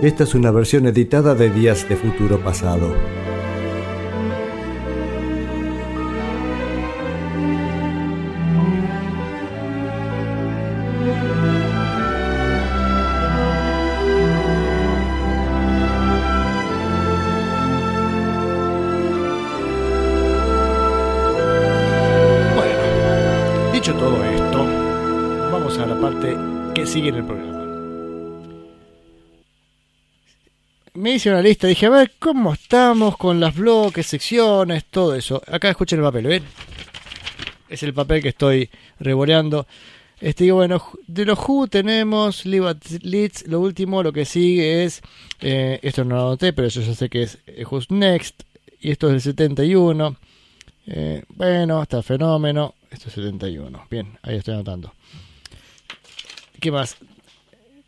Esta es una versión editada de Días de Futuro Pasado. Bueno, dicho todo esto, vamos a la parte que sigue en el programa. Hice una lista, dije, a ver cómo estamos con las bloques, secciones, todo eso. Acá escuchen el papel, ¿ven? Es el papel que estoy revoleando. Este, digo, bueno, de los Who tenemos Live at Leeds. Lo último, lo que sigue es. eh, esto no lo anoté, pero yo ya sé que es eh, Who's Next. Y esto es del 71. Eh, bueno, está fenómeno. Esto es 71. Bien, ahí estoy anotando. ¿Qué más?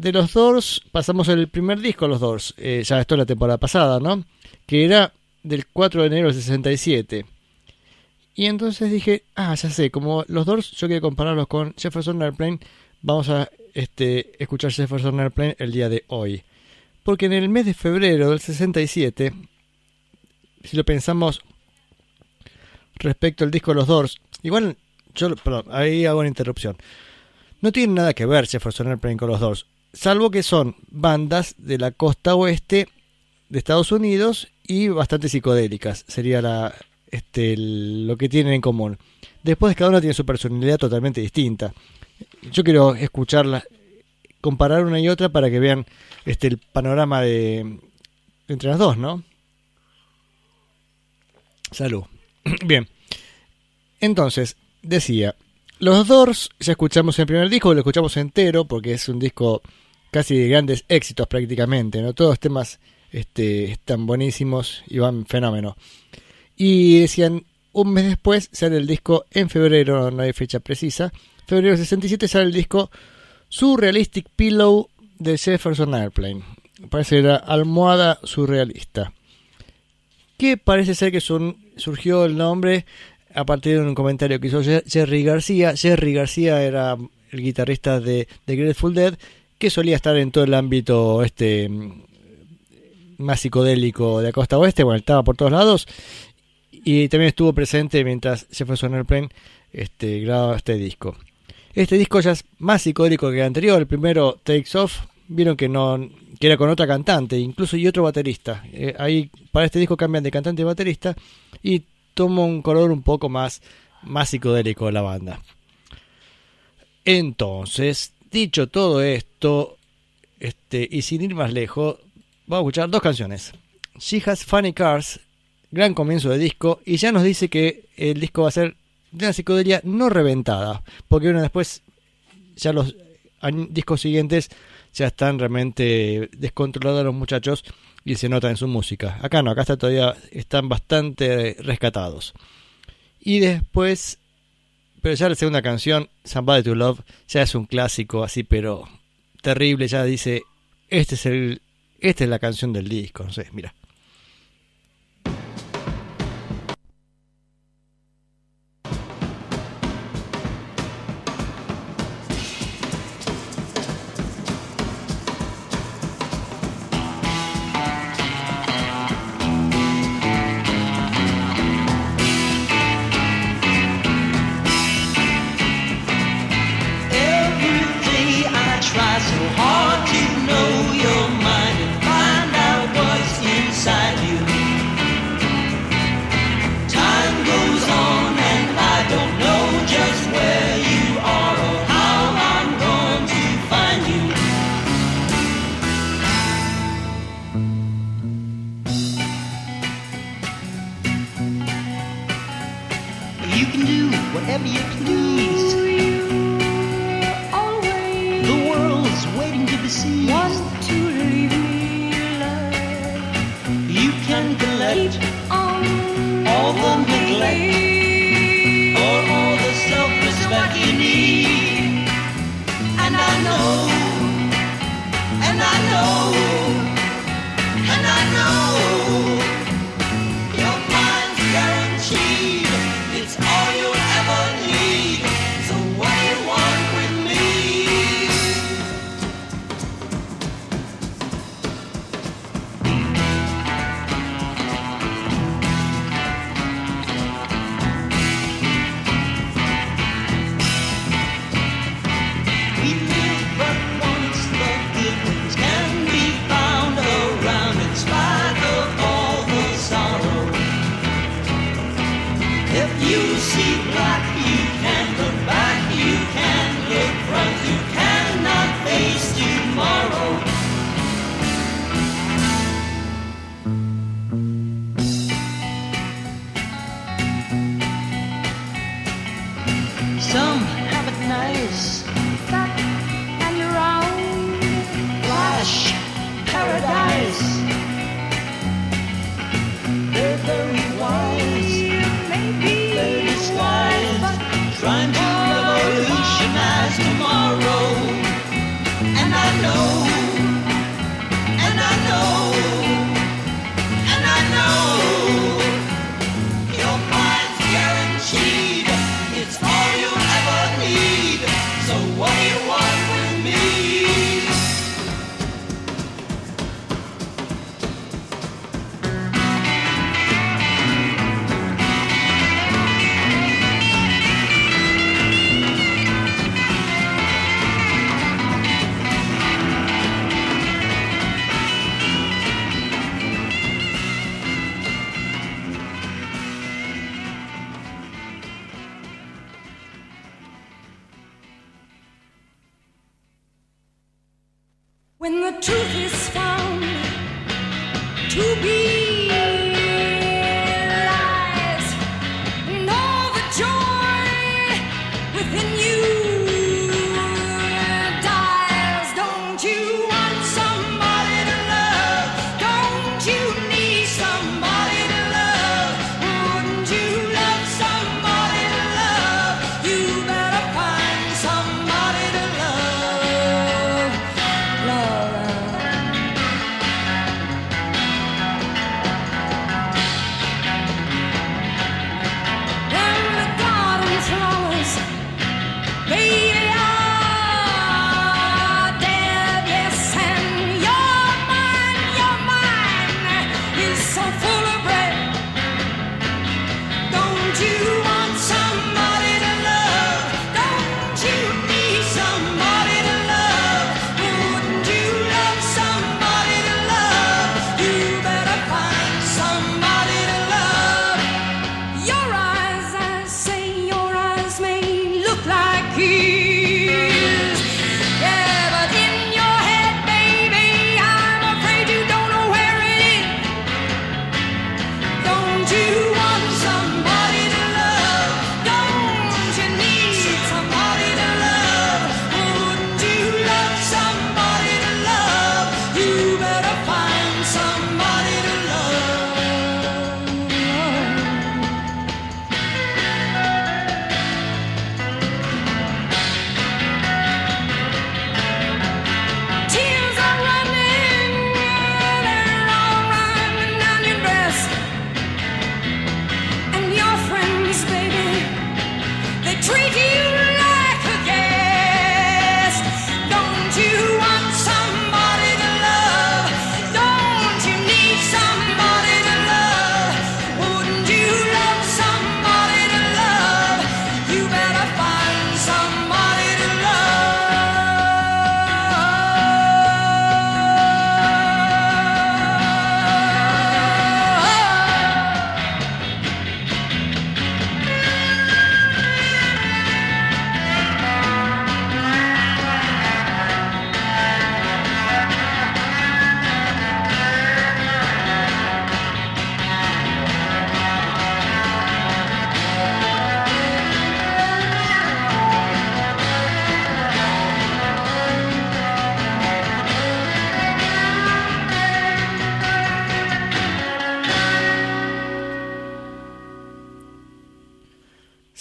De los Doors pasamos al primer disco de los Doors. eh, ya esto es la temporada pasada, ¿no? Que era del 4 de enero del 67. Y entonces dije, ah, ya sé, como los Doors yo quería compararlos con Jefferson Airplane, vamos a este, escuchar Jefferson Airplane el día de hoy. Porque en el mes de febrero del 67, si lo pensamos respecto al disco de los Doors, igual, yo, perdón, ahí hago una interrupción. No tiene nada que ver Jefferson Airplane con los Doors, salvo que son bandas de la costa oeste de Estados Unidos y bastante psicodélicas, sería la, este, lo que tienen en común. Después cada una tiene su personalidad totalmente distinta. Yo quiero escucharla, comparar una y otra para que vean este, el panorama de entre las dos, ¿no? Salud. Bien. Entonces, decía, los Doors ya escuchamos el primer disco, lo escuchamos entero porque es un disco casi de grandes éxitos prácticamente, ¿no? Todos temas este, están buenísimos y van fenómeno. Y decían, un mes después sale el disco en febrero, no hay fecha precisa. Febrero del 67 sale el disco Surrealistic Pillow de Jefferson Airplane. Parece la almohada surrealista. Que parece ser que surgió el nombre a partir de un comentario que hizo Jer- Jerry García. Jerry García era el guitarrista de, de Grateful Dead que solía estar en todo el ámbito este más psicodélico de la costa oeste, bueno, estaba por todos lados y también estuvo presente mientras Jefferson Airplane este, grababa este disco. Este disco ya es más psicodélico que el anterior, el primero Takes Off, vieron que no que era con otra cantante, incluso y otro baterista. Eh, ahí para este disco cambian de cantante y baterista y toma un color un poco más más psicodélico de la banda. Entonces, dicho todo esto, este y sin ir más lejos, vamos a escuchar dos canciones. She Has Funny Cars, gran comienzo de disco, y ya nos dice que el disco va a ser de una psicodelia no reventada, porque uno después, ya los discos siguientes ya están realmente descontrolados los muchachos y se nota en su música. Acá no, acá está todavía están bastante rescatados. Y después, pero ya la segunda canción, Somebody to Love, ya es un clásico así, pero terrible, ya dice, este es el, esta es la canción del disco, no sé, mira.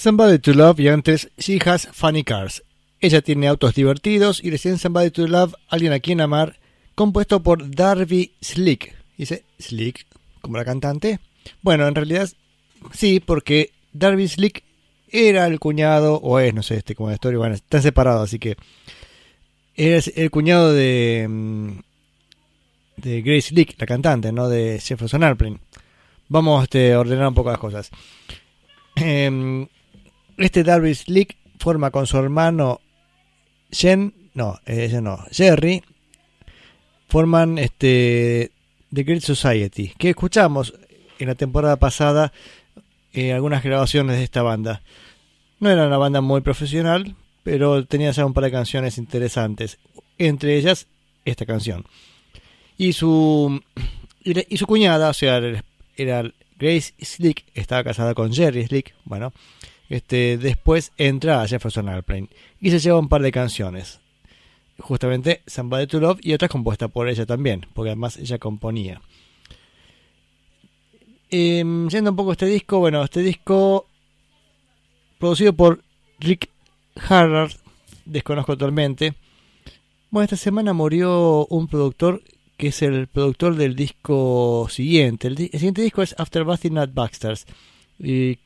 Somebody to Love y antes She Has Funny Cars. Ella tiene autos divertidos y recién Somebody to Love, Alguien a quien amar, compuesto por Darby Slick. Dice Slick, como la cantante. Bueno, en realidad sí, porque Darby Slick era el cuñado, o es, no sé, este, como la historia, bueno, están separados, así que es el cuñado de, mm, de Grace Slick, la cantante, no de Jefferson Airplane. Vamos este, a ordenar un poco las cosas. Em, este Darby Slick forma con su hermano Jen, no, ella no, Jerry, forman este The Great Society, que escuchamos en la temporada pasada eh, algunas grabaciones de esta banda. No era una banda muy profesional, pero tenía ya un par de canciones interesantes, entre ellas esta canción. Y su y su cuñada, o sea, era Grace Slick, estaba casada con Jerry Slick, bueno, este, después entra a Jefferson Airplane y se lleva un par de canciones. Justamente Somebody to Love y otras compuestas por ella también, porque además ella componía. Em, yendo un poco a este disco, bueno, este disco producido por Rick Harrard, desconozco totalmente. Bueno, esta semana murió un productor que es el productor del disco siguiente. El, el siguiente disco es After Bathing at Baxter's y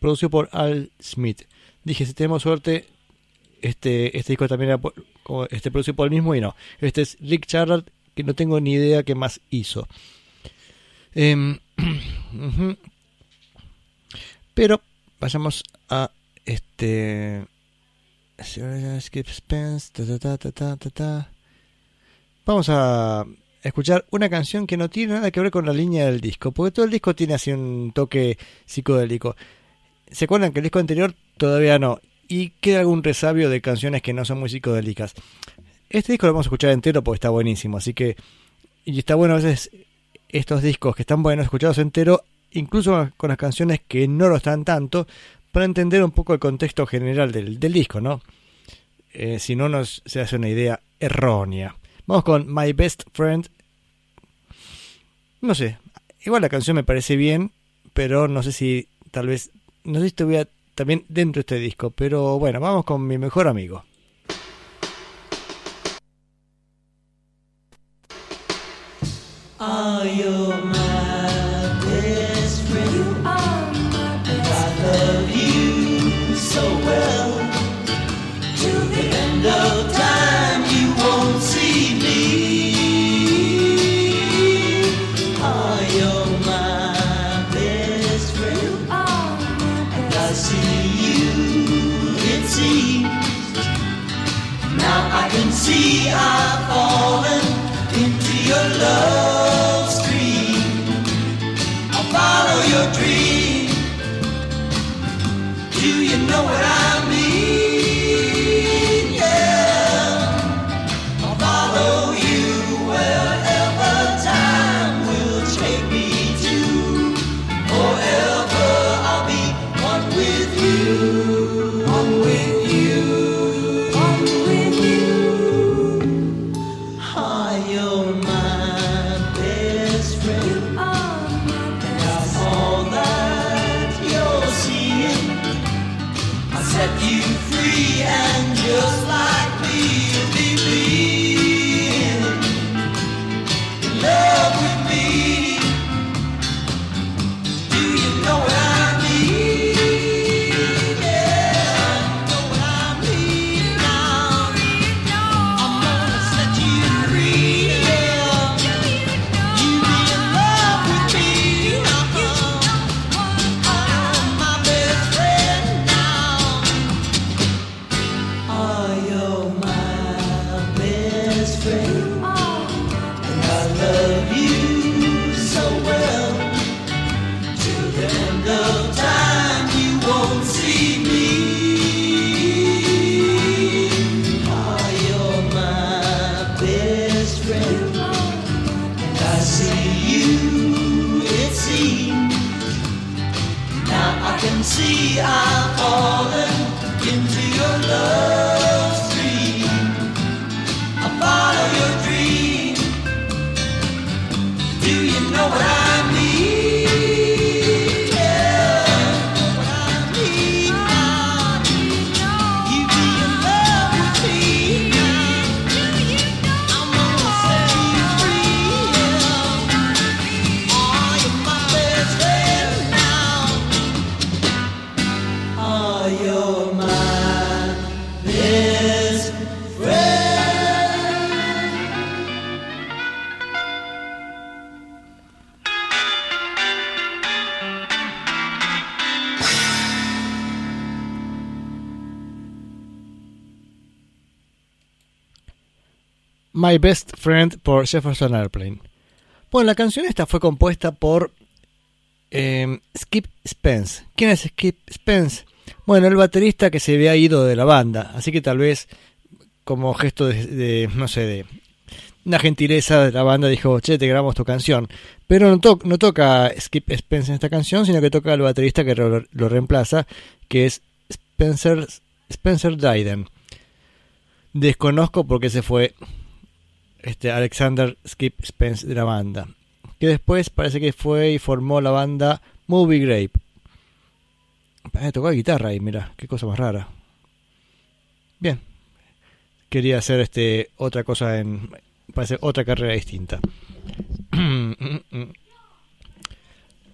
producido por Al Smith. Dije, si tenemos suerte, este, este disco también era este, producido por el mismo y no. Este es Rick Charlotte, que no tengo ni idea qué más hizo. Em. Pero vayamos a este... Skip Spence, ta. Vamos a escuchar una canción que no tiene nada que ver con la línea del disco, porque todo el disco tiene así un toque psicodélico. ¿Se acuerdan que el disco anterior todavía no? Y queda algún resabio de canciones que no son muy psicodélicas. Este disco lo vamos a escuchar entero porque está buenísimo, así que y está bueno a veces estos discos que están buenos escuchados entero, incluso con las canciones que no lo están tanto, para entender un poco el contexto general del, disco, ¿no? Eh, si no nos se hace una idea errónea. Vamos con My Best Friend. No sé, igual la canción me parece bien, pero no sé si tal vez, no sé si estuviera también dentro de este disco, pero bueno, vamos con mi mejor amigo. are. My Best Friend por Jefferson Airplane. Bueno, la canción esta fue compuesta por eh, Skip Spence. ¿Quién es Skip Spence? Bueno, el baterista que se había ido de la banda, así que tal vez como gesto de, no sé, de una gentileza de la banda dijo, che, te grabamos tu canción. Pero no, to- no toca Skip Spence en esta canción, sino que toca el baterista que lo reemplaza, que es Spencer, Spencer Dryden. Desconozco por qué se fue este Alexander Skip Spence de la banda. Que después parece que fue y formó la banda Movie Grape. Eh, tocó la guitarra ahí, mira, qué cosa más rara. Bien. Quería hacer este otra cosa en. Parece otra carrera distinta.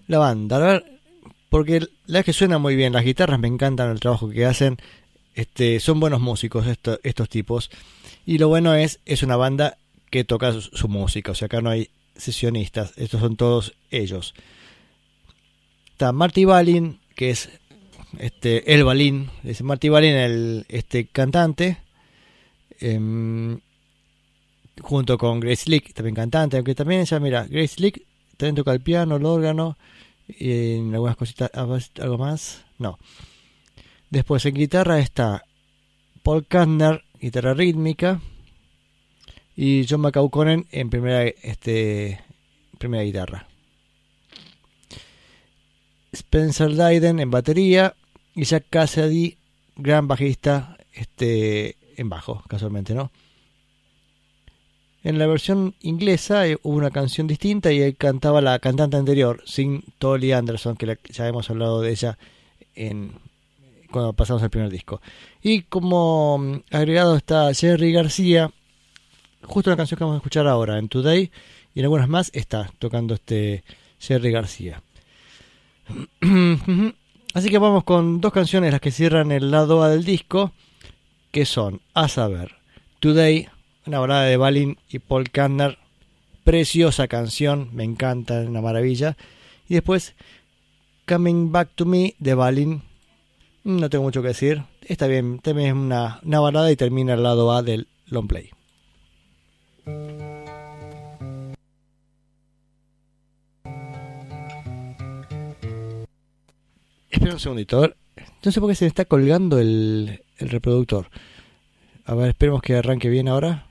la banda. Porque la es que suena muy bien. Las guitarras me encantan el trabajo que hacen. Este, son buenos músicos esto- estos tipos. Y lo bueno es, es una banda que toca su, música. O sea, acá no hay sesionistas. Estos son todos ellos. Está Marty Balin, que es este, el Balin. Dice Marty Balin, el este, cantante. em, junto con Grace Leak, también cantante. Aunque también ella, mira, Grace Leak también toca el piano, el órgano. Y en algunas cositas, algo más. No. Después en guitarra está Paul Kantner, guitarra rítmica. Y John McAuconen en primera, este, primera guitarra. Spencer Dryden en batería y Jack Cassidy, gran bajista, este, en bajo, casualmente, ¿no? En la versión inglesa eh, hubo una canción distinta y él cantaba la cantante anterior, Sin Tolly Anderson, que ya hemos hablado de ella en, cuando pasamos el primer disco. Y como mm, agregado está Jerry García, justo la canción que vamos a escuchar ahora, en Today, y en algunas más está tocando este Jerry García. Así que vamos con dos canciones las que cierran el lado A del disco, que son, a saber, Today, una balada de Balin y Paul Kantner, preciosa canción, me encanta, una maravilla, y después Coming Back to Me de Balin, no tengo mucho que decir, está bien, también es una, una balada y termina el lado A del long play. Espera un segundito, a ver. No sé por qué se está colgando el, el reproductor. A ver, esperemos que arranque bien ahora.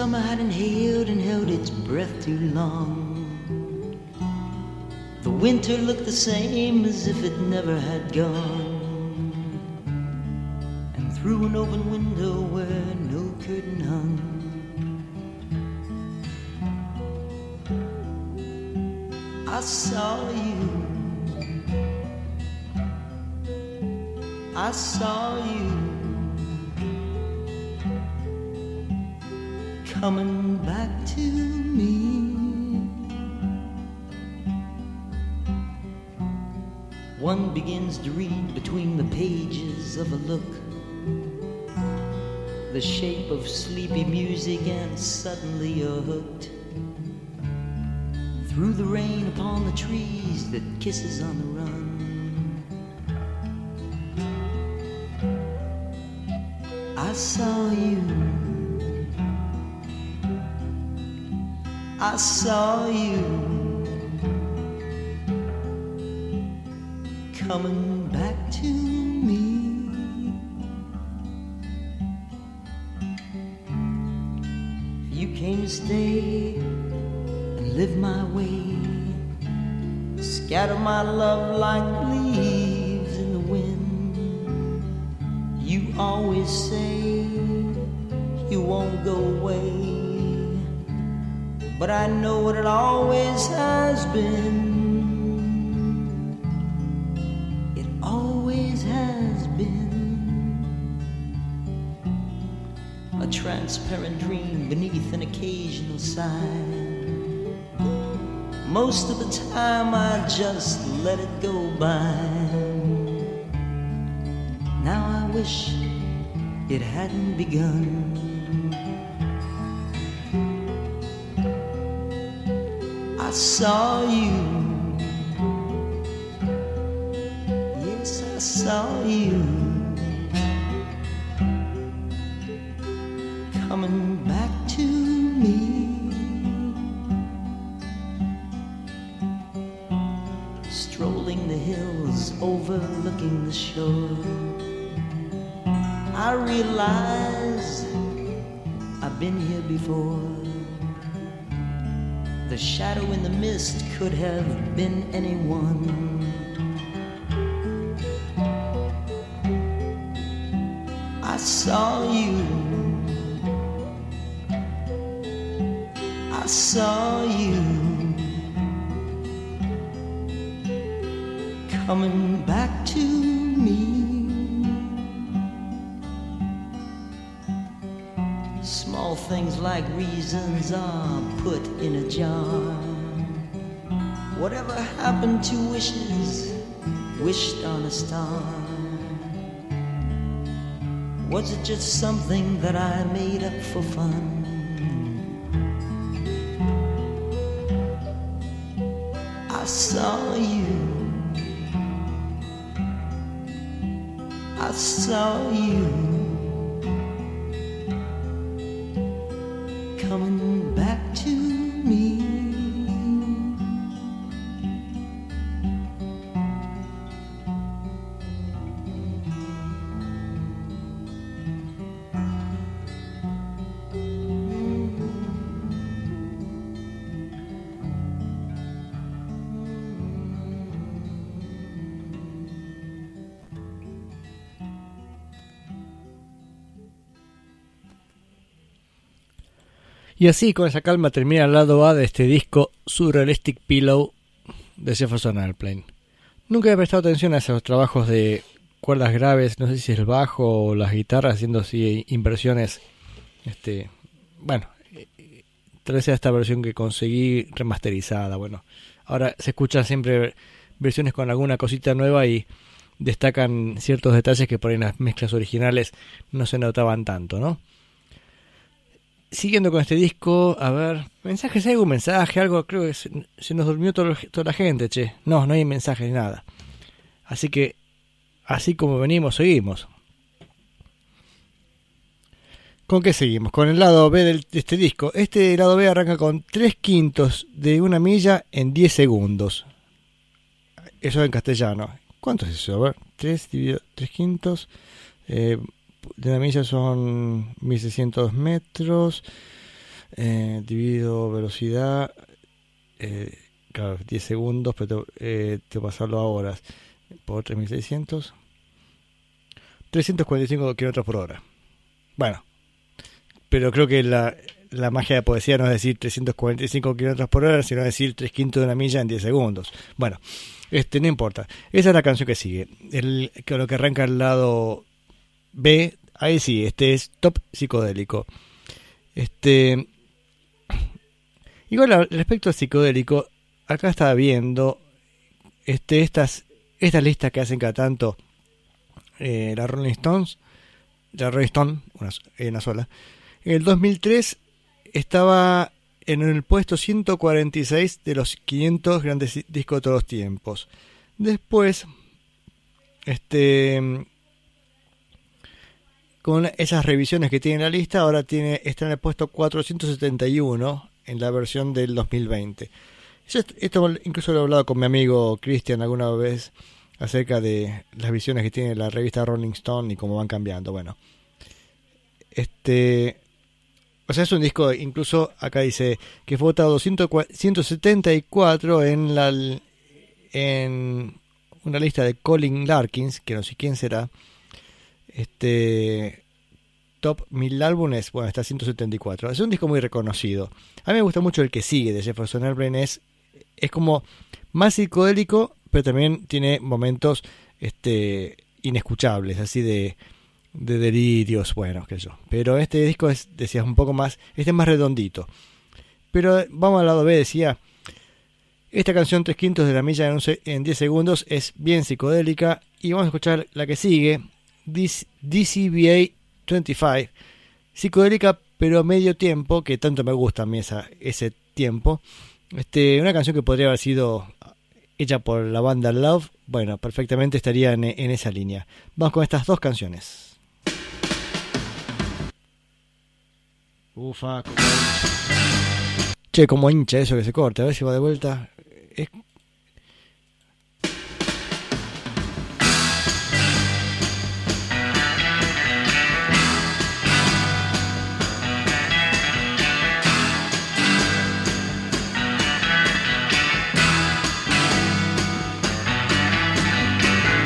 Summer had inhaled and held its breath too long. The winter looked the same as if it never had gone. And through an open window where no curtain hung, I saw you. I saw you coming back to me. One begins to read between the pages of a look, the shape of sleepy music, and suddenly you're hooked. Through the rain upon the trees that kisses on the run. I saw you. I saw you coming back to me. You came to stay and live my way. Scatter my love like But I know what it always has been. It always has been a transparent dream beneath an occasional sign. Most of the time I just let it go by. Now I wish it hadn't begun. Saw you. Yes, I saw you. In the mist could have been anyone. I saw you. I saw you coming back to me. Small things like reasons are put in a jar. Whatever happened to wishes wished on a star? Was it just something that I made up for fun? I saw you. I saw you. Y así, con esa calma, termina el lado A de este disco Surrealistic Pillow de Jefferson Airplane. Nunca he prestado atención a esos trabajos de cuerdas graves, no sé si es el bajo o las guitarras haciendo así inversiones. Este, bueno, sea esta versión que conseguí remasterizada. Bueno, ahora se escuchan siempre versiones con alguna cosita nueva y destacan ciertos detalles que por ahí en las mezclas originales no se notaban tanto, ¿no? Siguiendo con este disco, a ver, mensajes, ¿hay algún mensaje? Algo, creo que se, nos durmió toda la gente, che. No, no hay mensajes ni nada. Así que, así como venimos, seguimos. ¿Con qué seguimos? Con el lado B de este disco. Este lado B arranca con 3 quintos de una milla en 10 segundos. Eso en castellano. ¿Cuánto es eso? A ver, 3 dividido 3 quintos. Eh, de una milla son 1600 metros. Eh, divido velocidad. Eh, claro, 10 segundos, pero eh, tengo que pasarlo a horas. Por 3600. 345 kilómetros por hora. Bueno, pero creo que la, la magia de poesía no es decir 345 kilómetros por hora, sino decir 3 quintos de una milla en 10 segundos. Bueno, este no importa. Esa es la canción que sigue. El, que lo que arranca al lado B, ahí sí, este es top psicodélico. Este. Igual al respecto al psicodélico, acá estaba viendo este, estas, estas listas que hacen cada tanto eh, la Rolling Stones, la Rolling Stone, una, eh, una sola. En el 2003 estaba en el puesto 146 de los 500 grandes di- discos de todos los tiempos. Después, este, con esas revisiones que tiene la lista, ahora tiene está en el puesto 471 en la versión del 2020. Yo est- Esto incluso lo he hablado con mi amigo Christian alguna vez acerca de las visiones que tiene la revista Rolling Stone y cómo van cambiando. Bueno, este, o sea, es un disco, incluso acá dice que fue votado 104 174 en la en una lista de Colin Larkins, que no sé quién será. Este top 1000 álbumes, bueno, está 174. Es un disco muy reconocido. A mí me gusta mucho el que sigue de Jefferson Airplane es es como más psicodélico, pero también tiene momentos este inescuchables, así de de delirios, bueno, qué sé yo. Pero este disco es, decías, un poco más, este es más redondito. Pero vamos al lado B, decía, esta canción Tres Quintos de la Milla en 10 segundos es bien psicodélica y vamos a escuchar la que sigue, DCBA 25, psicodélica pero medio tiempo, que tanto me gusta a mí esa, ese tiempo. Este, una canción que podría haber sido hecha por la banda Love, bueno, perfectamente estaría en, en esa línea. Vamos con estas dos canciones. Ufa. Che, como hincha eso que se corta, a ver si va de vuelta. Es-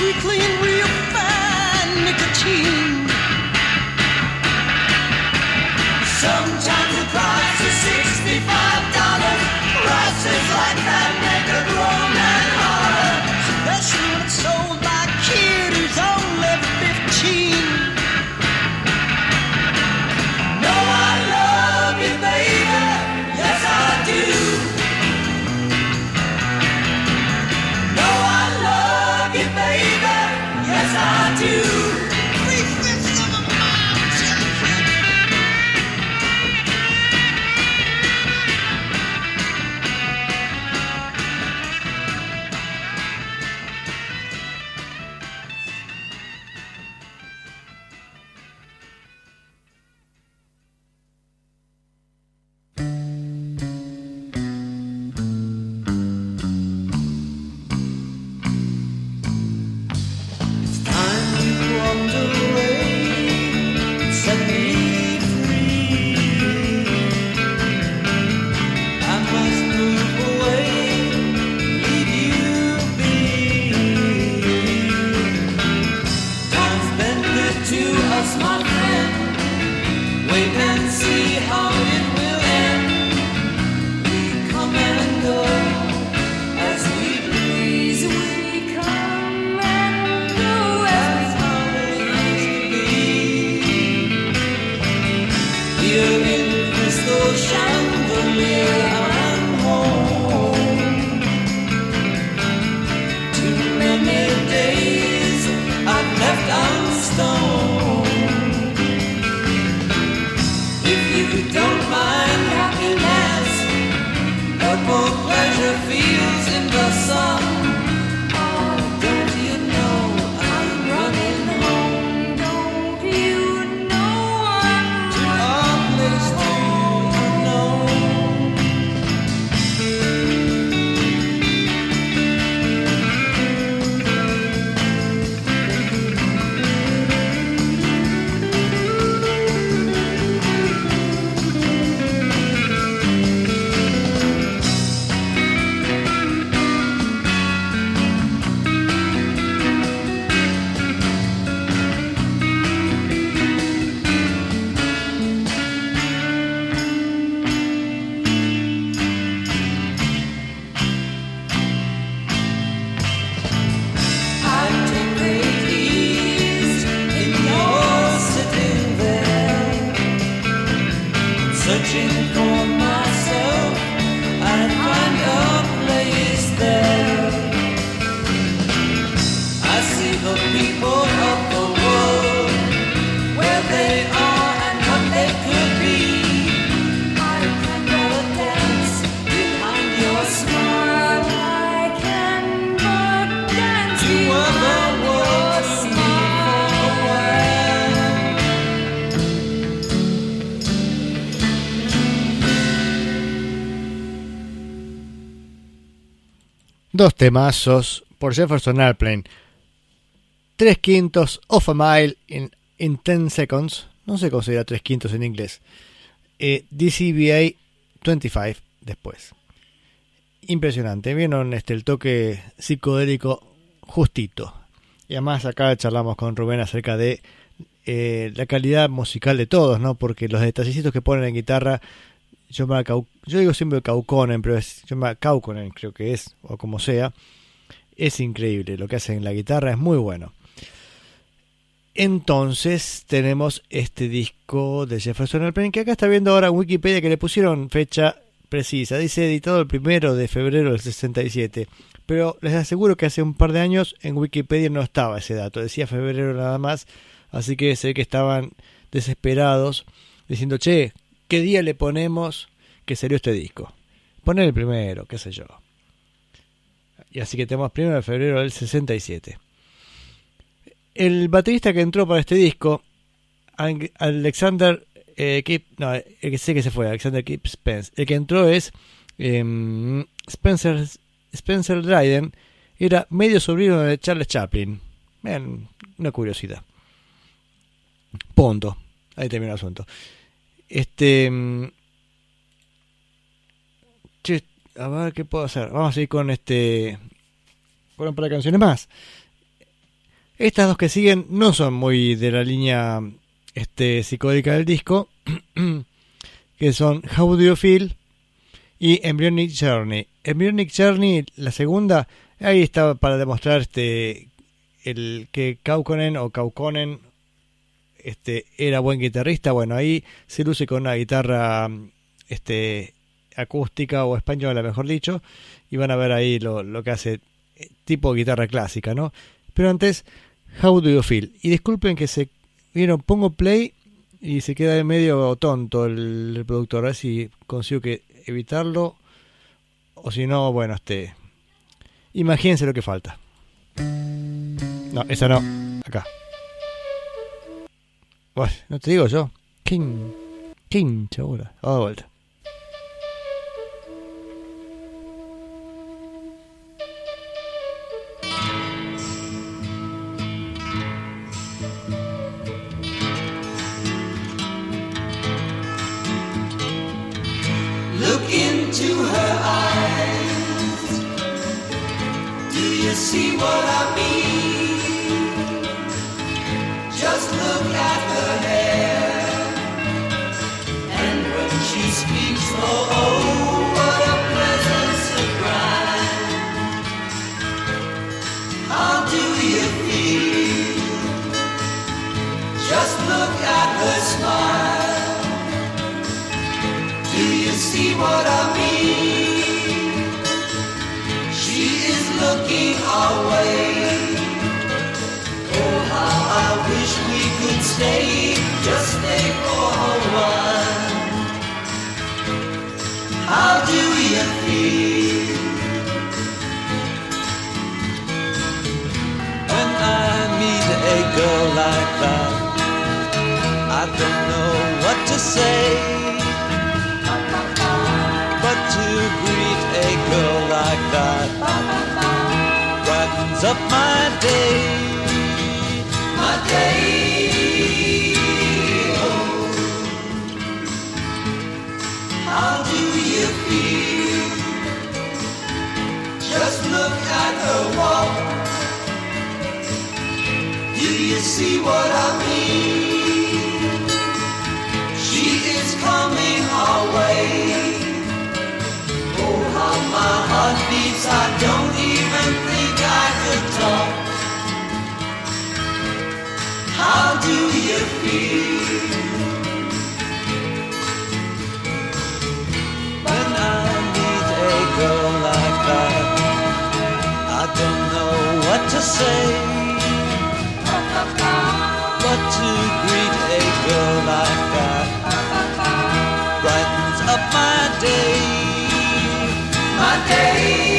clean Dos temazos por Jefferson Airplane. Tres quintos of a mile in, in 10 seconds. No sé cómo sería tres quintos en inglés. Eh, DCBA 25 después. Impresionante. Vieron este, el toque psicodélico justito. Y además acá charlamos con Rubén acerca de eh, la calidad musical de todos, ¿no? Porque los detallecitos que ponen en guitarra, yo, me yo digo siempre Kaukonen, pero es yo me Kaukonen creo que es, o como sea. Es increíble lo que hacen en la guitarra, es muy bueno. Entonces tenemos este disco de Jefferson Airplane que acá está viendo ahora en Wikipedia que le pusieron fecha precisa. Dice editado el primero de febrero del 67. Pero les aseguro que hace un par de años en Wikipedia no estaba ese dato. Decía febrero nada más. Así que sé que estaban desesperados diciendo, che, ¿qué día le ponemos que salió este disco? Poner el primero, qué sé yo. Y así que tenemos primero de febrero del 67. El baterista que entró para este disco, Alexander eh, no, el que sé que se fue, Alexander Kip Spence. El que entró es em, Spencer, Spencer Dryden, era medio sobrino de Charles Chaplin. Vean, una curiosidad. Punto. Ahí termina el asunto. Este. mm, che, a ver qué puedo hacer. Vamos a ir con este. Con un par de canciones más. Estas dos que siguen no son muy de la línea este, psicodélica del disco, que son How Do You Feel y Embryonic Journey. Embryonic Journey, la segunda, ahí estaba para demostrar este el que Kaukonen o Kaukonen este era buen guitarrista. Bueno, ahí se luce con una guitarra este acústica o española, mejor dicho, y van a ver ahí lo, lo que hace eh, tipo guitarra clásica, ¿no? Pero antes, How Do You Feel? Y disculpen que se vieron, pongo play y se queda de medio tonto el reproductor, a ver si consigo que evitarlo o si no, bueno, este imagínense lo que falta. No, esa no, acá. Bueno, no te digo yo. King, King, ahora. Vamos de vuelta. Look into her eyes. Do you see what I what I mean? She is looking our way. Oh, how I wish we could stay, just stay for a while. How do you feel? When I meet a girl like that, I don't know what to say. But to greet a girl like that brightens up my day. My day. oh. How do you feel? Just look at her walk. Do you see what I mean? Don't even think I could talk. How do you feel? When I meet a girl like that, I don't know what to say. But to greet a girl like that brightens up my day. My day.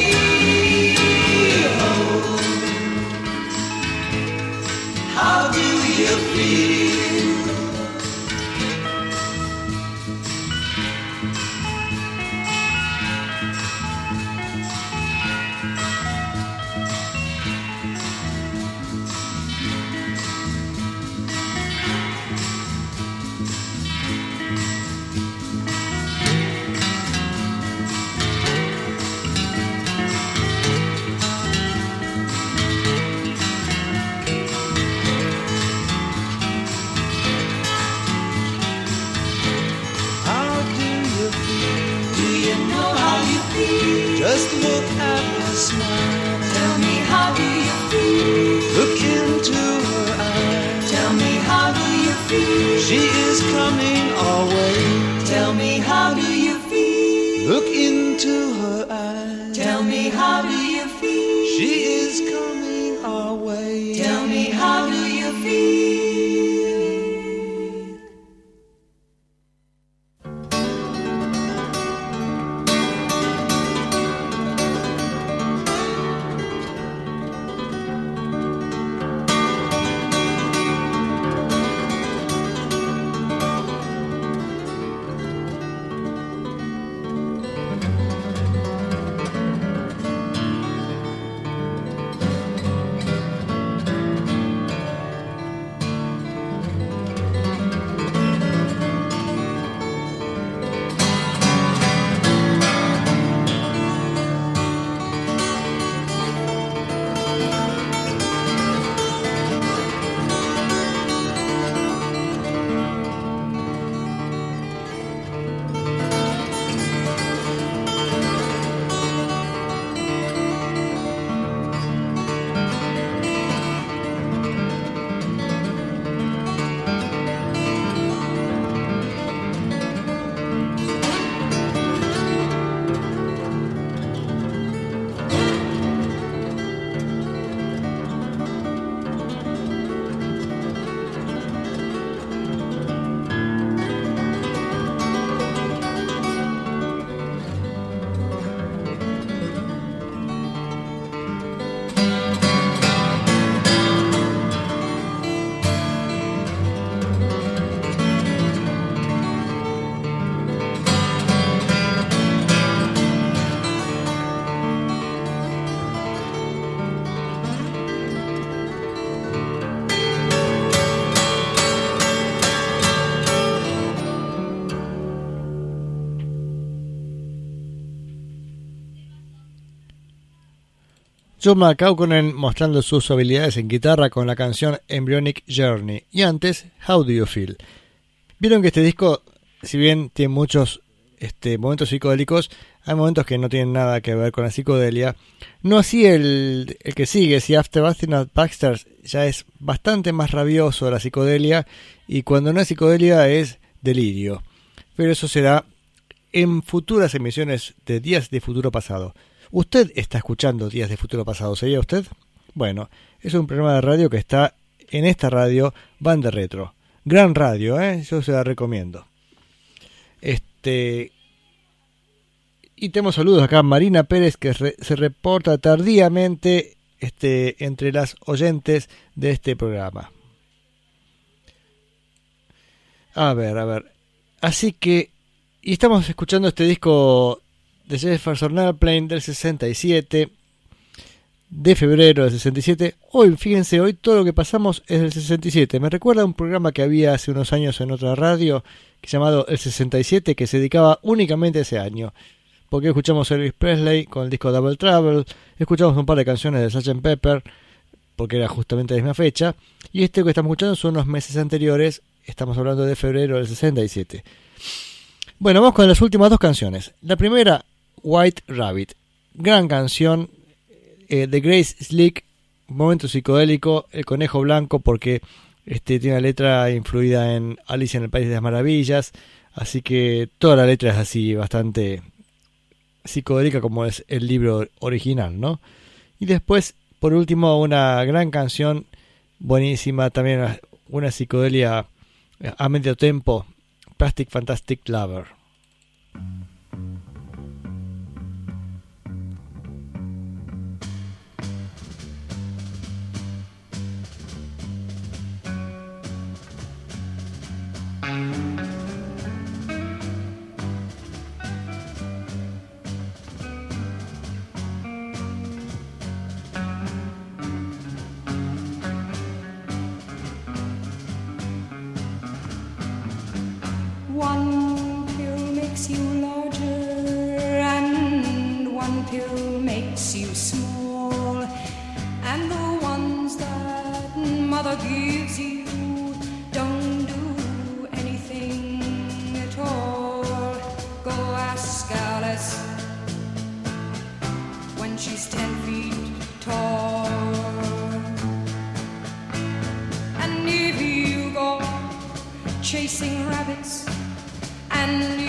Is coming John McCauconen mostrando sus habilidades en guitarra con la canción Embryonic Journey. Y antes, How Do You Feel. Vieron que este disco, si bien tiene muchos este, momentos psicodélicos, hay momentos que no tienen nada que ver con la psicodelia. No así el, que sigue, si After Bathing at Baxter's ya es bastante más rabioso de la psicodelia y cuando no es psicodelia es delirio. Pero eso será en futuras emisiones de Días de Futuro Pasado. Usted está escuchando Días de Futuro Pasado, ¿sería usted? Bueno, es un programa de radio que está en esta radio Banda Retro. Gran radio, ¿eh? Yo se la recomiendo. Este. Y tenemos saludos acá. Marina Pérez que se reporta tardíamente este, entre las oyentes de este programa. A ver, a ver. Así que. Y estamos escuchando este disco de Jefferson Airplane del 67. De febrero del 67. Hoy, fíjense, hoy todo lo que pasamos es del 67. Me recuerda a un programa que había hace unos años en otra radio llamado El 67 que se dedicaba únicamente a ese año. Porque escuchamos Elvis Presley con el disco Double Trouble, escuchamos un par de canciones de Sgt. Pepper, porque era justamente la misma fecha, y este que estamos escuchando son unos meses anteriores, estamos hablando de febrero del 67. Bueno, vamos con las últimas dos canciones. La primera, White Rabbit, gran canción eh, de Grace Slick, momento psicodélico, El Conejo Blanco, porque este, tiene una letra influida en Alicia en el País de las Maravillas, así que toda la letra es así, bastante psicodélica como es el libro original, ¿no? Y después, por último, una gran canción buenísima, también una, psicodelia a medio tempo, Plastic Fantastic Lover. Mother gives you don't do anything at all. Go ask Alice when she's ten feet tall. And if you go chasing rabbits and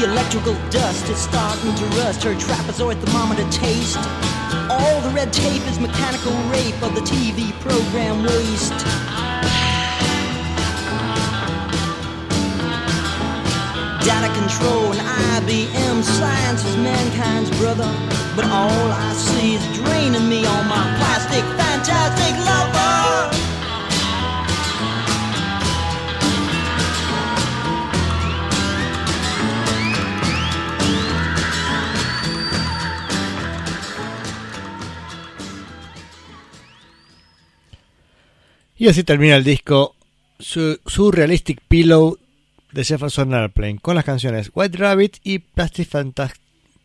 The electrical dust is starting to rust her trapezoid thermometer taste. All the red tape is mechanical rape of the TV program waste. Data control and IBM science is mankind's brother. But all I see is draining me on my plastic, fantastic lover. Y así termina el disco Su- Surrealistic Pillow de Jefferson Airplane con las canciones White Rabbit y Plastic, Fantas-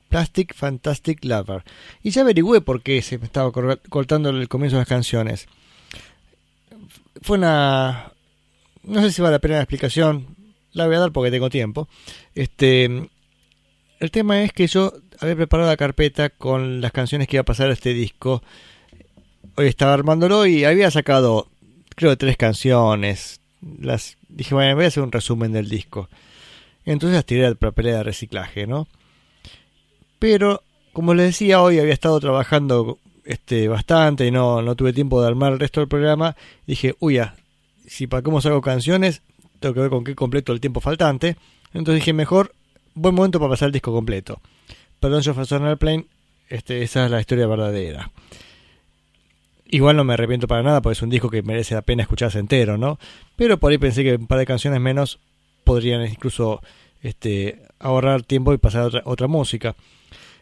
Plastic Fantastic Lover. Y ya averigüé por qué se me estaba cor- cortando el comienzo de las canciones. Fue una... No sé si vale la pena la explicación, la voy a dar porque tengo tiempo. Este, el tema es que yo había preparado la carpeta con las canciones que iba a pasar a este disco. Hoy estaba armándolo y había sacado creo tres canciones. Las dije, bueno, voy a hacer un resumen del disco. Entonces las tiré al papelera de reciclaje, ¿no? Pero, como les decía, hoy había estado trabajando este bastante y no, no tuve tiempo de armar el resto del programa. Dije, uy, si para cómo saco canciones, tengo que ver con qué completo el tiempo faltante. Entonces dije, mejor, buen momento para pasar el disco completo. Perdón, Jefferson Airplane, este, esa es la historia verdadera. Igual no me arrepiento para nada porque es un disco que merece la pena escucharse entero, ¿no? Pero por ahí pensé que un par de canciones menos podrían incluso este, ahorrar tiempo y pasar otra, otra música.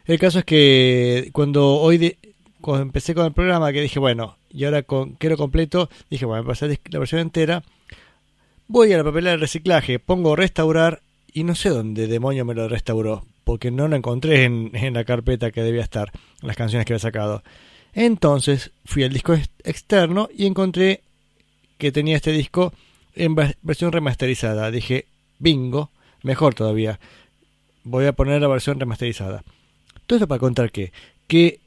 El caso es que cuando hoy de- cuando empecé con el programa que dije, bueno, y ahora con quiero completo, dije, bueno, pasar la versión entera. Voy a la papelera de reciclaje, pongo restaurar y no sé dónde demonio me lo restauró, porque no lo encontré en, en la carpeta que debía estar, las canciones que había sacado. Entonces fui al disco ex- externo y encontré que tenía este disco en versión remasterizada. Dije, bingo, mejor todavía. Voy a poner la versión remasterizada. Todo esto para contar que, que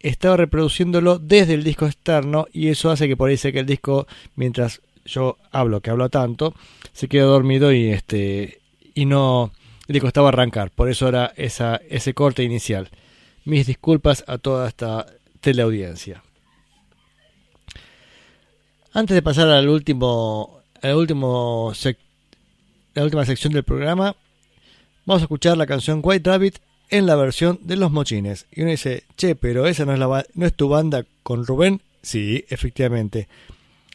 estaba reproduciéndolo desde el disco externo y eso hace que por ahí se que el disco, mientras yo hablo, que hablo tanto, se queda dormido y este y no el disco estaba a arrancar. Por eso era ese corte inicial. Mis disculpas a toda esta teleaudiencia. Antes de pasar al último, al último sec- la última sección del programa, vamos a escuchar la canción White Rabbit en la versión de Los Mochines. Y uno dice, che, pero esa no es, la no es tu banda con Rubén. Sí, efectivamente.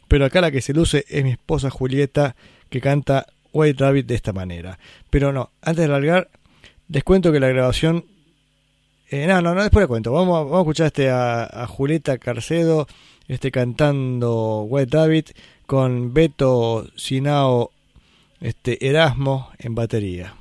Pero acá la que se luce es mi esposa Julieta, que canta White Rabbit de esta manera. Pero no, antes de largar, les cuento que la grabación... eh, no, no, no, después les cuento. Vamos, vamos a escuchar este a, Julieta Carcedo este, cantando White Rabbit con Beto Sinao este, Erasmo en batería.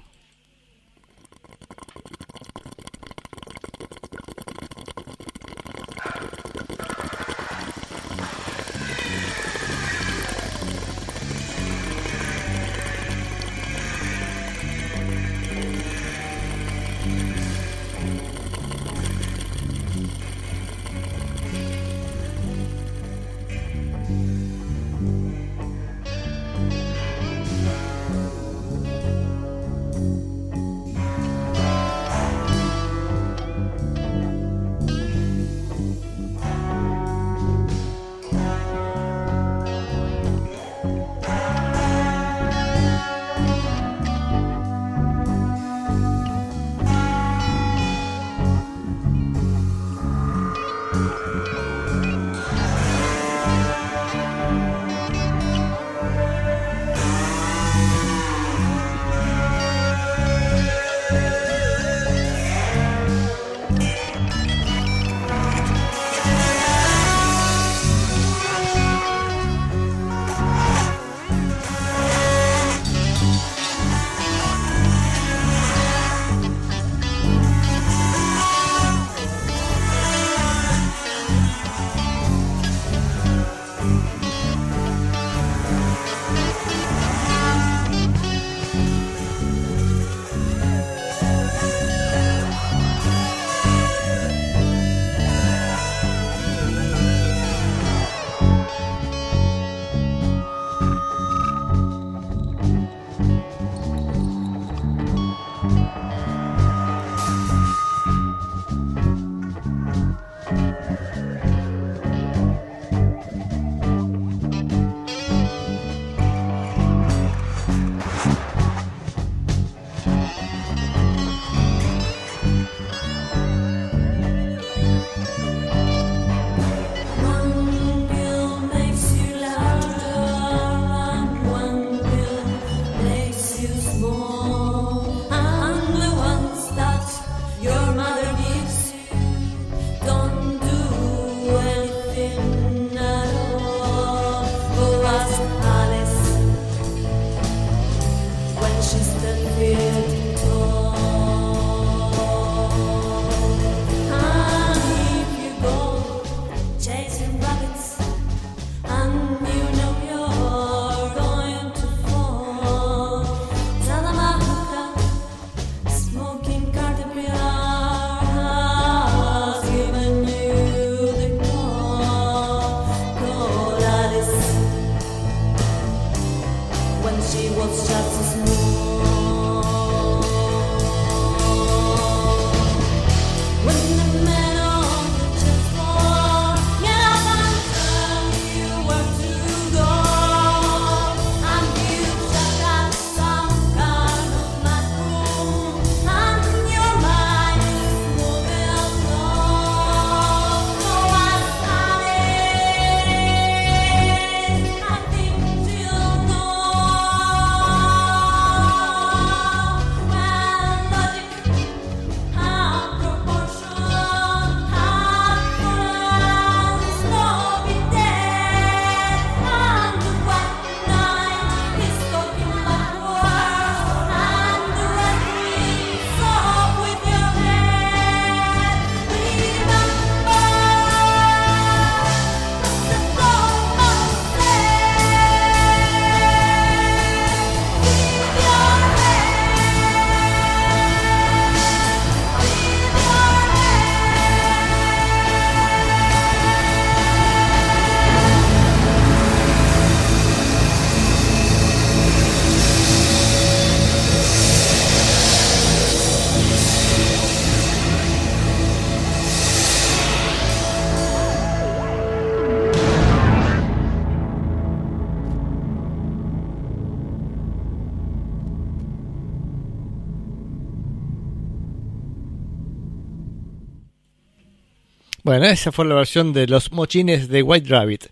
Bueno, esa fue la versión de los mochines de White Rabbit.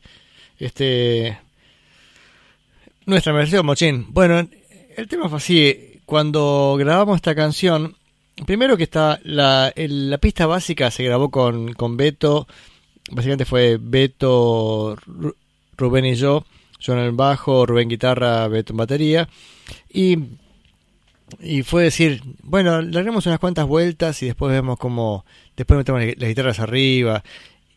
Este. Nuestra versión mochín. Bueno, el tema fue así. Cuando grabamos esta canción, primero que está la, pista básica se grabó con, con Beto. Básicamente fue Beto, Ru- Rubén y yo. Yo en el bajo, Rubén guitarra, Beto en batería. Y y fue decir, bueno, le haremos unas cuantas vueltas y después vemos cómo, después metemos las guitarras arriba.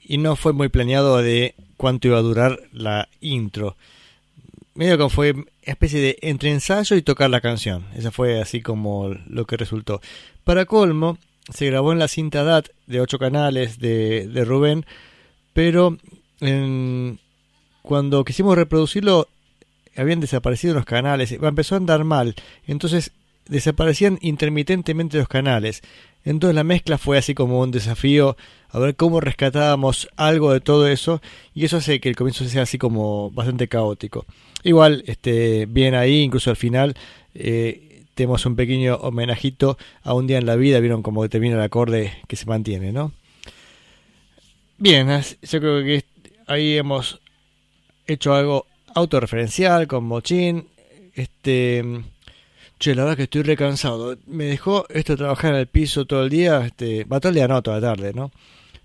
Y no fue muy planeado de cuánto iba a durar la intro. Medio que fue una especie de entre ensayo y tocar la canción. Esa fue así como lo que resultó. Para colmo, se grabó en la cinta DAT de 8 canales de, de Rubén, pero cuando quisimos reproducirlo habían desaparecido los canales, empezó a andar mal, entonces desaparecían intermitentemente los canales. Entonces la mezcla fue así como un desafío a ver cómo rescatábamos algo de todo eso y eso hace que el comienzo sea así como bastante caótico. Igual, este, bien ahí, incluso al final eh, tenemos un pequeño homenajito a un día en la vida, vieron como termina el acorde que se mantiene, ¿no? Bien, yo creo que ahí hemos hecho algo autorreferencial con Mochín. Este, che, la verdad que estoy recansado. Me dejó esto trabajar en el piso todo el día, este, va todo el día no, toda la tarde, ¿no?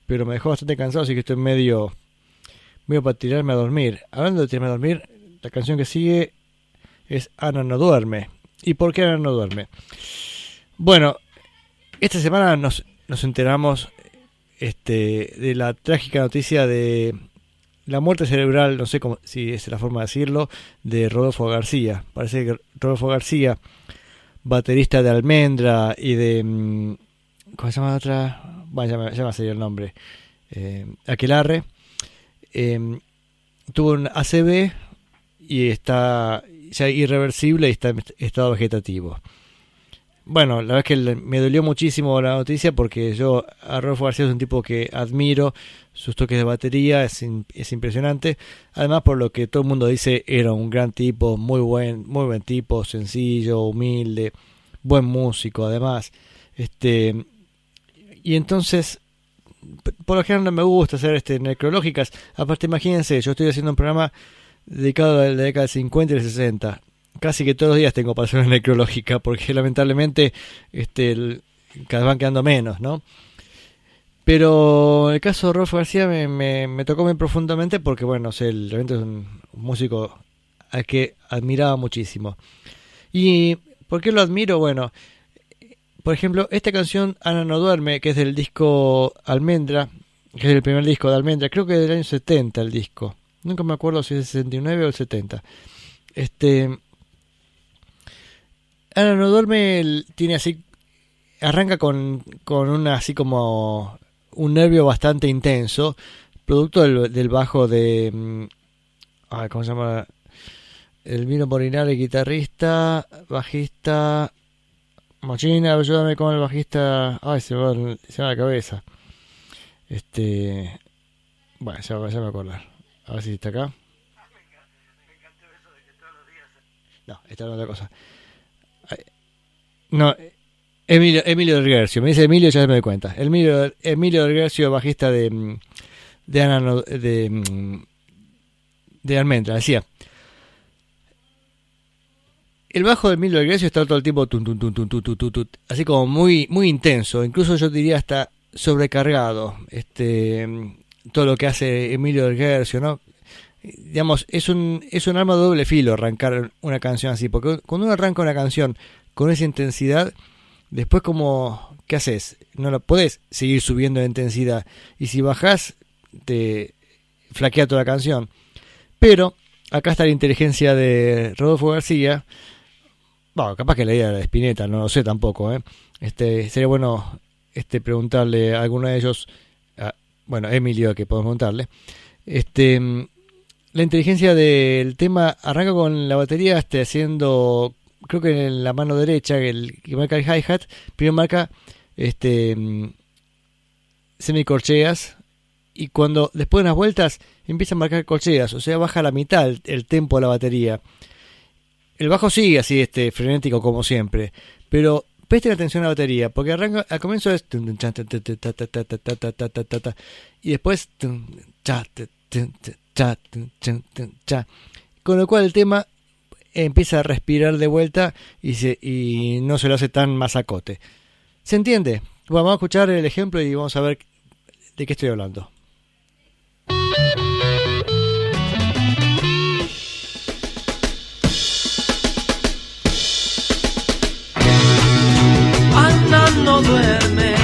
Pero me dejó bastante cansado, así que estoy medio, medio para tirarme a dormir. Hablando de tirarme a dormir, la canción que sigue es Ana no duerme. ¿Y por qué Ana no duerme? Bueno, esta semana nos, nos enteramos este, de la trágica noticia de la muerte cerebral, no sé cómo, si es la forma de decirlo, de Rodolfo García. Parece que Rodolfo García, baterista de Almendra y de... mm, ¿Cómo se llama la otra? Bueno, ya me, ya me salió el nombre. Eh, Aquelarre. eh, tuvo un ACV y está ya irreversible y está en estado vegetativo. Bueno, la verdad es que me dolió muchísimo la noticia porque yo a García es un tipo que admiro, sus toques de batería es, es impresionante. Además, por lo que todo el mundo dice, era un gran tipo, muy buen, muy buen tipo, sencillo, humilde, buen músico, además. Este, y entonces, por lo general no me gusta hacer este necrológicas. Aparte, imagínense, yo estoy haciendo un programa dedicado a la década del 50 y del 60. Casi que todos los días tengo para hacer una necrológica, porque lamentablemente este, el- cada van quedando menos, ¿no? Pero el caso de Rolfo García me, me, tocó muy profundamente porque, bueno, o realmente es un músico al que admiraba muchísimo. Y ¿Por qué lo admiro? Bueno, por ejemplo, esta canción Ana no duerme, que es del disco Almendra, que es el primer disco de Almendra, creo que es del año 70 el disco. Nunca me acuerdo si es el 69 o el 70. Este Ana no duerme tiene así arranca con con una así como un nervio bastante intenso, producto del, del bajo de ay, ¿cómo se llama? El Vino Morinari, guitarrista, bajista, Mochina, ayúdame con el bajista. Ay, se me va, se va la cabeza. Este. Bueno, ya, ya me acordar. A ver si está acá. No, está en otra cosa. No, Emilio, Emilio del Guercio. Me dice Emilio, ya se me doy cuenta. Emilio, del Guercio, bajista de, mm, de, Ana, mm, de, Almendra, decía. El bajo de Emilio del Grecio está todo el tiempo así como muy, muy intenso, incluso yo diría hasta sobrecargado, este, mm, todo lo que hace Emilio del Grecio, ¿no? Digamos, es un, es un arma de doble filo arrancar una canción así, porque cuando uno arranca una canción con esa intensidad, después como ¿qué haces? No la podés seguir subiendo de intensidad y si bajás te flaquea toda la canción. Pero acá está la inteligencia de Rodolfo García. Bueno, capaz que la idea de Spinetta, no lo sé tampoco. ¿eh? Este, sería bueno este, preguntarle a alguno de ellos, a- bueno, Emilio, que podemos preguntarle. Este, mm, la inteligencia del tema arranca con la batería este, haciendo, creo que en la mano derecha, el que marca el hi-hat, primero marca este, semicorcheas y cuando después de unas vueltas empieza a marcar corcheas, o sea, baja la mitad el, el tempo de la batería. El bajo sigue así, este, frenético como siempre, pero presten atención a la batería, porque arranca, al comienzo es y después con lo cual el tema empieza a respirar de vuelta y, se, y no se lo hace tan masacote. ¿Se entiende? Bueno, vamos a escuchar el ejemplo y vamos a ver de qué estoy hablando. No duerme,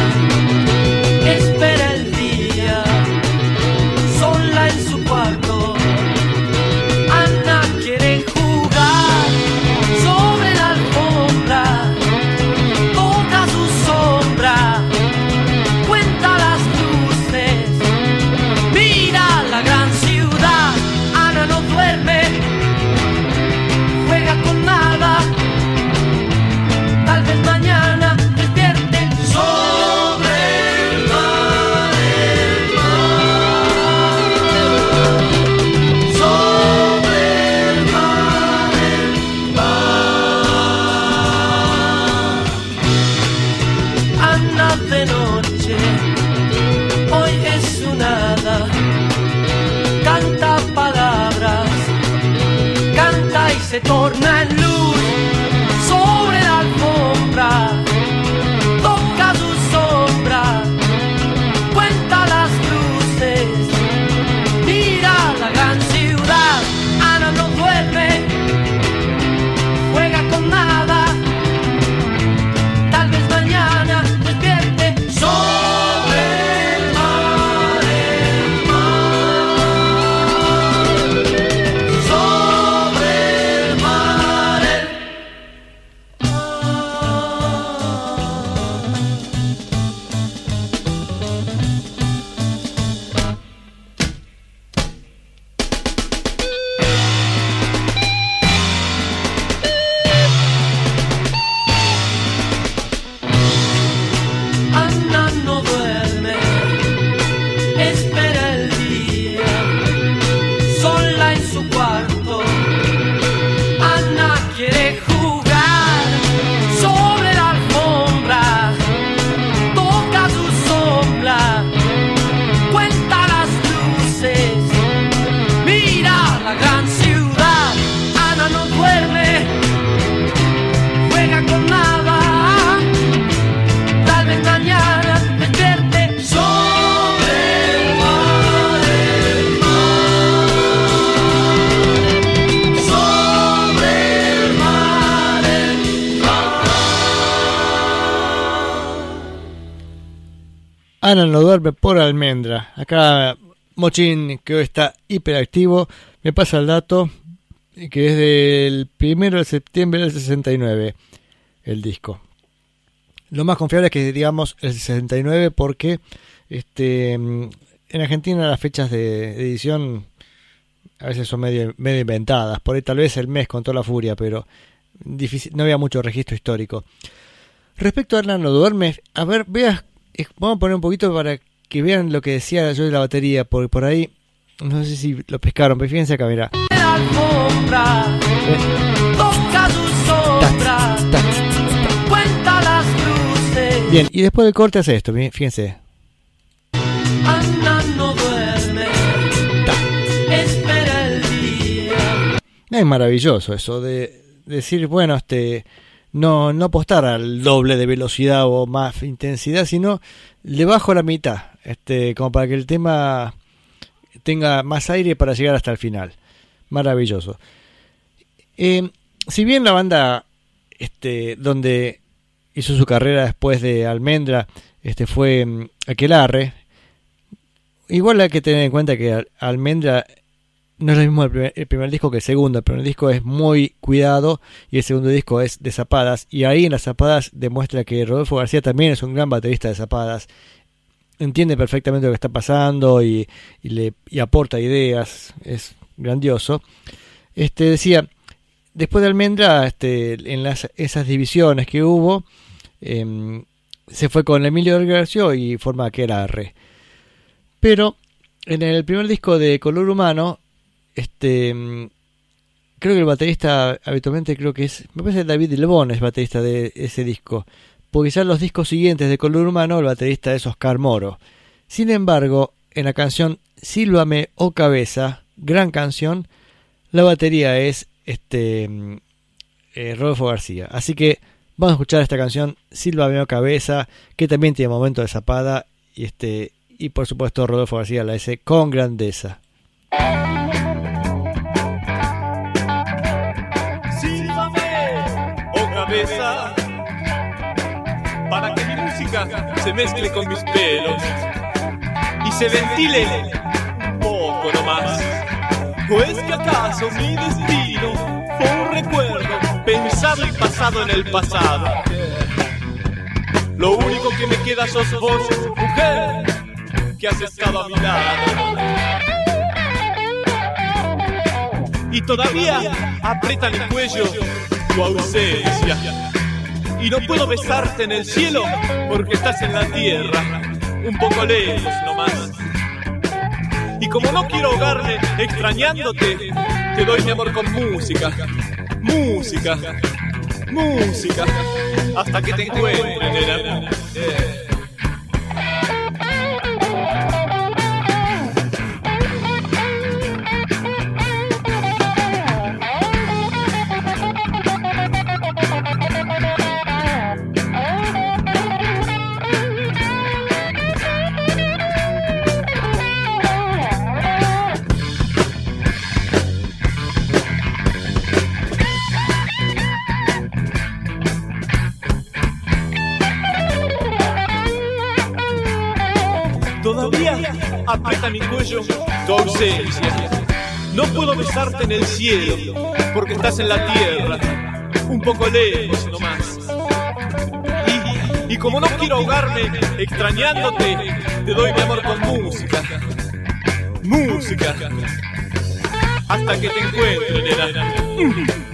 no duerme por almendra. Acá Mochín, que hoy está hiperactivo, me pasa el dato que es del 1 de septiembre del 69 el disco. Lo más confiable es que digamos el 69 porque este en Argentina las fechas de edición a veces son medio, medio inventadas. Por ahí tal vez el mes con toda la furia, pero difícil, no había mucho registro histórico. Respecto a Hernando Duerme, a ver, veas, vamos a poner un poquito para que vean lo que decía yo de la batería, porque por ahí, no sé si lo pescaron, pero fíjense acá, cruces. Bien, y después del corte hace esto, fíjense. Es maravilloso eso de decir, bueno, este no no apostar al doble de velocidad o más intensidad, sino le bajo la mitad, este como para que el tema tenga más aire para llegar hasta el final. Maravilloso. Eh, si bien la banda este donde hizo su carrera después de Almendra este fue mm, Aquelarre, igual hay que tener en cuenta que Al- Almendra no es lo mismo el primer, disco que el segundo. El primer disco es muy cuidado y el segundo disco es de zapadas. Y ahí en las zapadas demuestra que Rodolfo García también es un gran baterista de zapadas. Entiende perfectamente lo que está pasando y, y le aporta ideas. Es grandioso. Este decía, después de Almendra, este, en las, esas divisiones que hubo, em, se fue con Emilio García y forma que era re. Pero en el primer disco de Color Humano, este mm, creo que el baterista habitualmente creo que es me parece David Lebón es baterista de ese disco porque ya los discos siguientes de Color Humano el baterista es Oscar Moro. Sin embargo en la canción Sílvame o Cabeza gran canción la batería es este mm, eh, Rodolfo García. Así que vamos a escuchar esta canción Sílvame o Cabeza que también tiene momento de zapada y este y por supuesto Rodolfo García la hace con grandeza se mezcle con mis pelos y se ventile un poco nomás. ¿O es que acaso mi destino fue un recuerdo pensado y pasado en el pasado? Lo único que me queda sos vos, mujer, que has estado a mi lado. y todavía aprieta mi cuello tu ausencia. Y no puedo besarte en el cielo porque estás en la tierra, un poco lejos nomás. Y como no quiero ahogarme extrañándote, te doy mi amor con música, música, música, hasta que te encuentre, nena. Eh. Aprieta mi cuello tu ausencia. No puedo besarte en el cielo porque estás en la tierra, un poco lejos nomás. Y, y como no quiero ahogarme extrañándote, te doy mi amor con música. Música. Hasta que te encuentre, nena.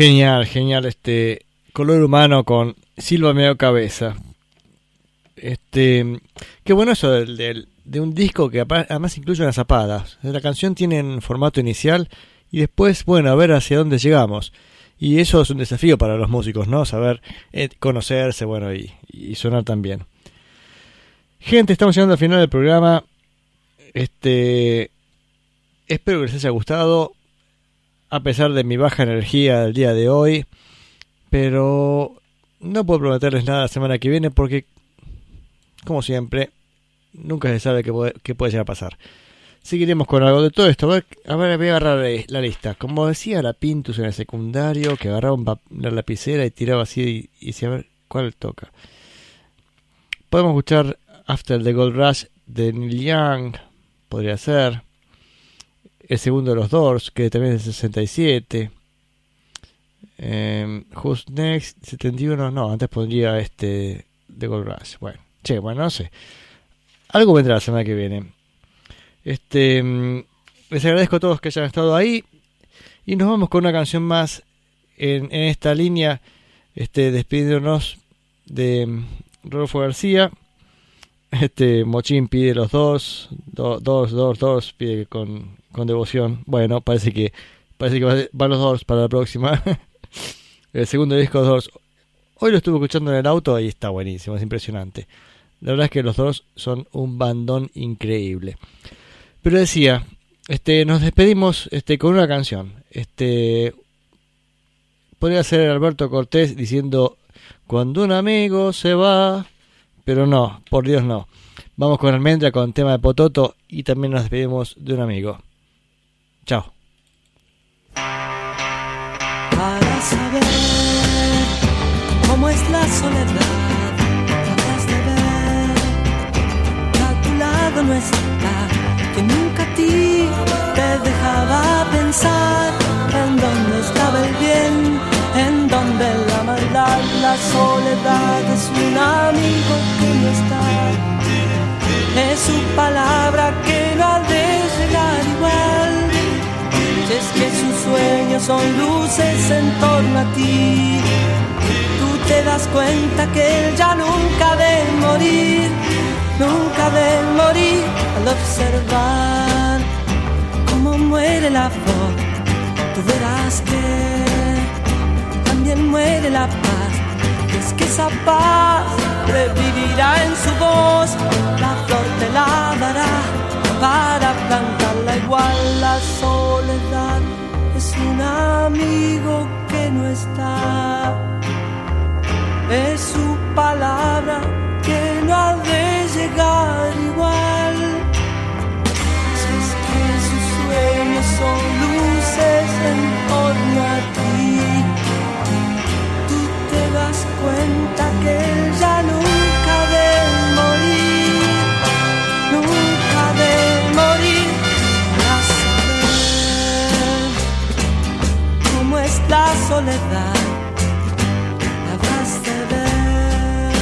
Genial, genial este color humano con Silva medio cabeza. Este, qué bueno eso del, de un disco que además incluye unas zapadas. La canción tiene en formato inicial y después, bueno, a ver hacia dónde llegamos. Y eso es un desafío para los músicos, ¿no? Saber eh, conocerse, bueno, y sonar también. Gente, estamos llegando al final del programa. Este, espero que les haya gustado, a pesar de mi baja energía del día de hoy. Pero no puedo prometerles nada la semana que viene porque, como siempre, nunca se sabe qué puede, qué puede llegar a pasar. Seguiremos con algo de todo esto. A ver, voy a agarrar la- lista. Como decía la Pintus en el secundario, que agarraba una lapicera y tiraba así y, y decía, a ver, ¿cuál toca? Podemos escuchar After the Gold Rush de Neil Young, podría ser. El segundo de los Doors, que también es del 67. Eh, Who's Next, 71. No, antes pondría este The Gold Rush. Bueno, che, bueno, no sé. Algo vendrá la semana que viene. Este, mm, les agradezco a todos que hayan estado ahí. Y nos vamos con una canción más en, en esta línea. Este, despidiéndonos de mm, Rodolfo García. Este, Mochín pide los dos, do- dos, dos, dos, pide con, con devoción. Bueno, parece que parece que va- van los dos para la próxima. El segundo disco dos. Hoy lo estuve escuchando en el auto y está buenísimo, es impresionante. La verdad es que los dos son un bandón increíble. Pero decía, este, nos despedimos este, con una canción. Este, podría ser Alberto Cortés diciendo cuando un amigo se va, pero no, por Dios no. Vamos con Almendra con tema de Pototo y también nos despedimos de un amigo. Chao. para saber cómo es la soledad. Tratas de ver que a tu lado no está, que nunca a ti te dejaba pensar en dónde estaba el bien, en dónde la maldad, la soledad es un amigo que no está. Es su palabra que Si es que sus sueños son luces en torno a ti, tú te das cuenta que él ya nunca de morir, nunca de morir al observar cómo muere la flor. Tú verás que también muere la paz. Es que esa paz revivirá en su voz, la flor te la dará para plantarla igual la soledad es un amigo que no está. Es su palabra que no ha de llegar igual. Si es que sus sueños son luces en torno a ti tú te das cuenta que ya nunca la soledad. Habrás de ver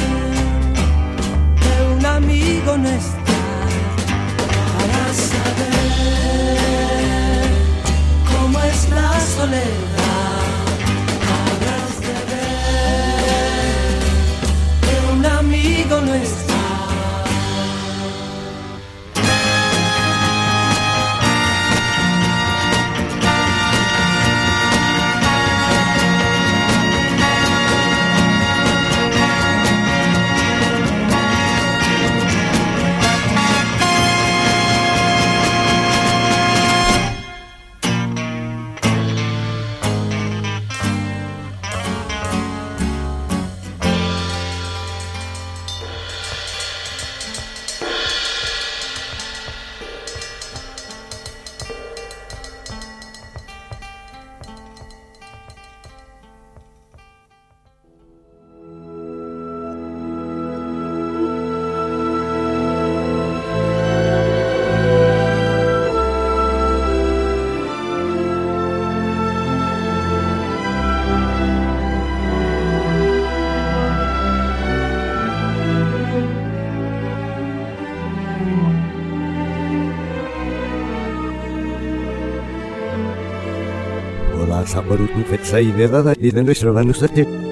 que un amigo no está para saber cómo es la soledad saboru fetsai de dada y de nuestro manusate.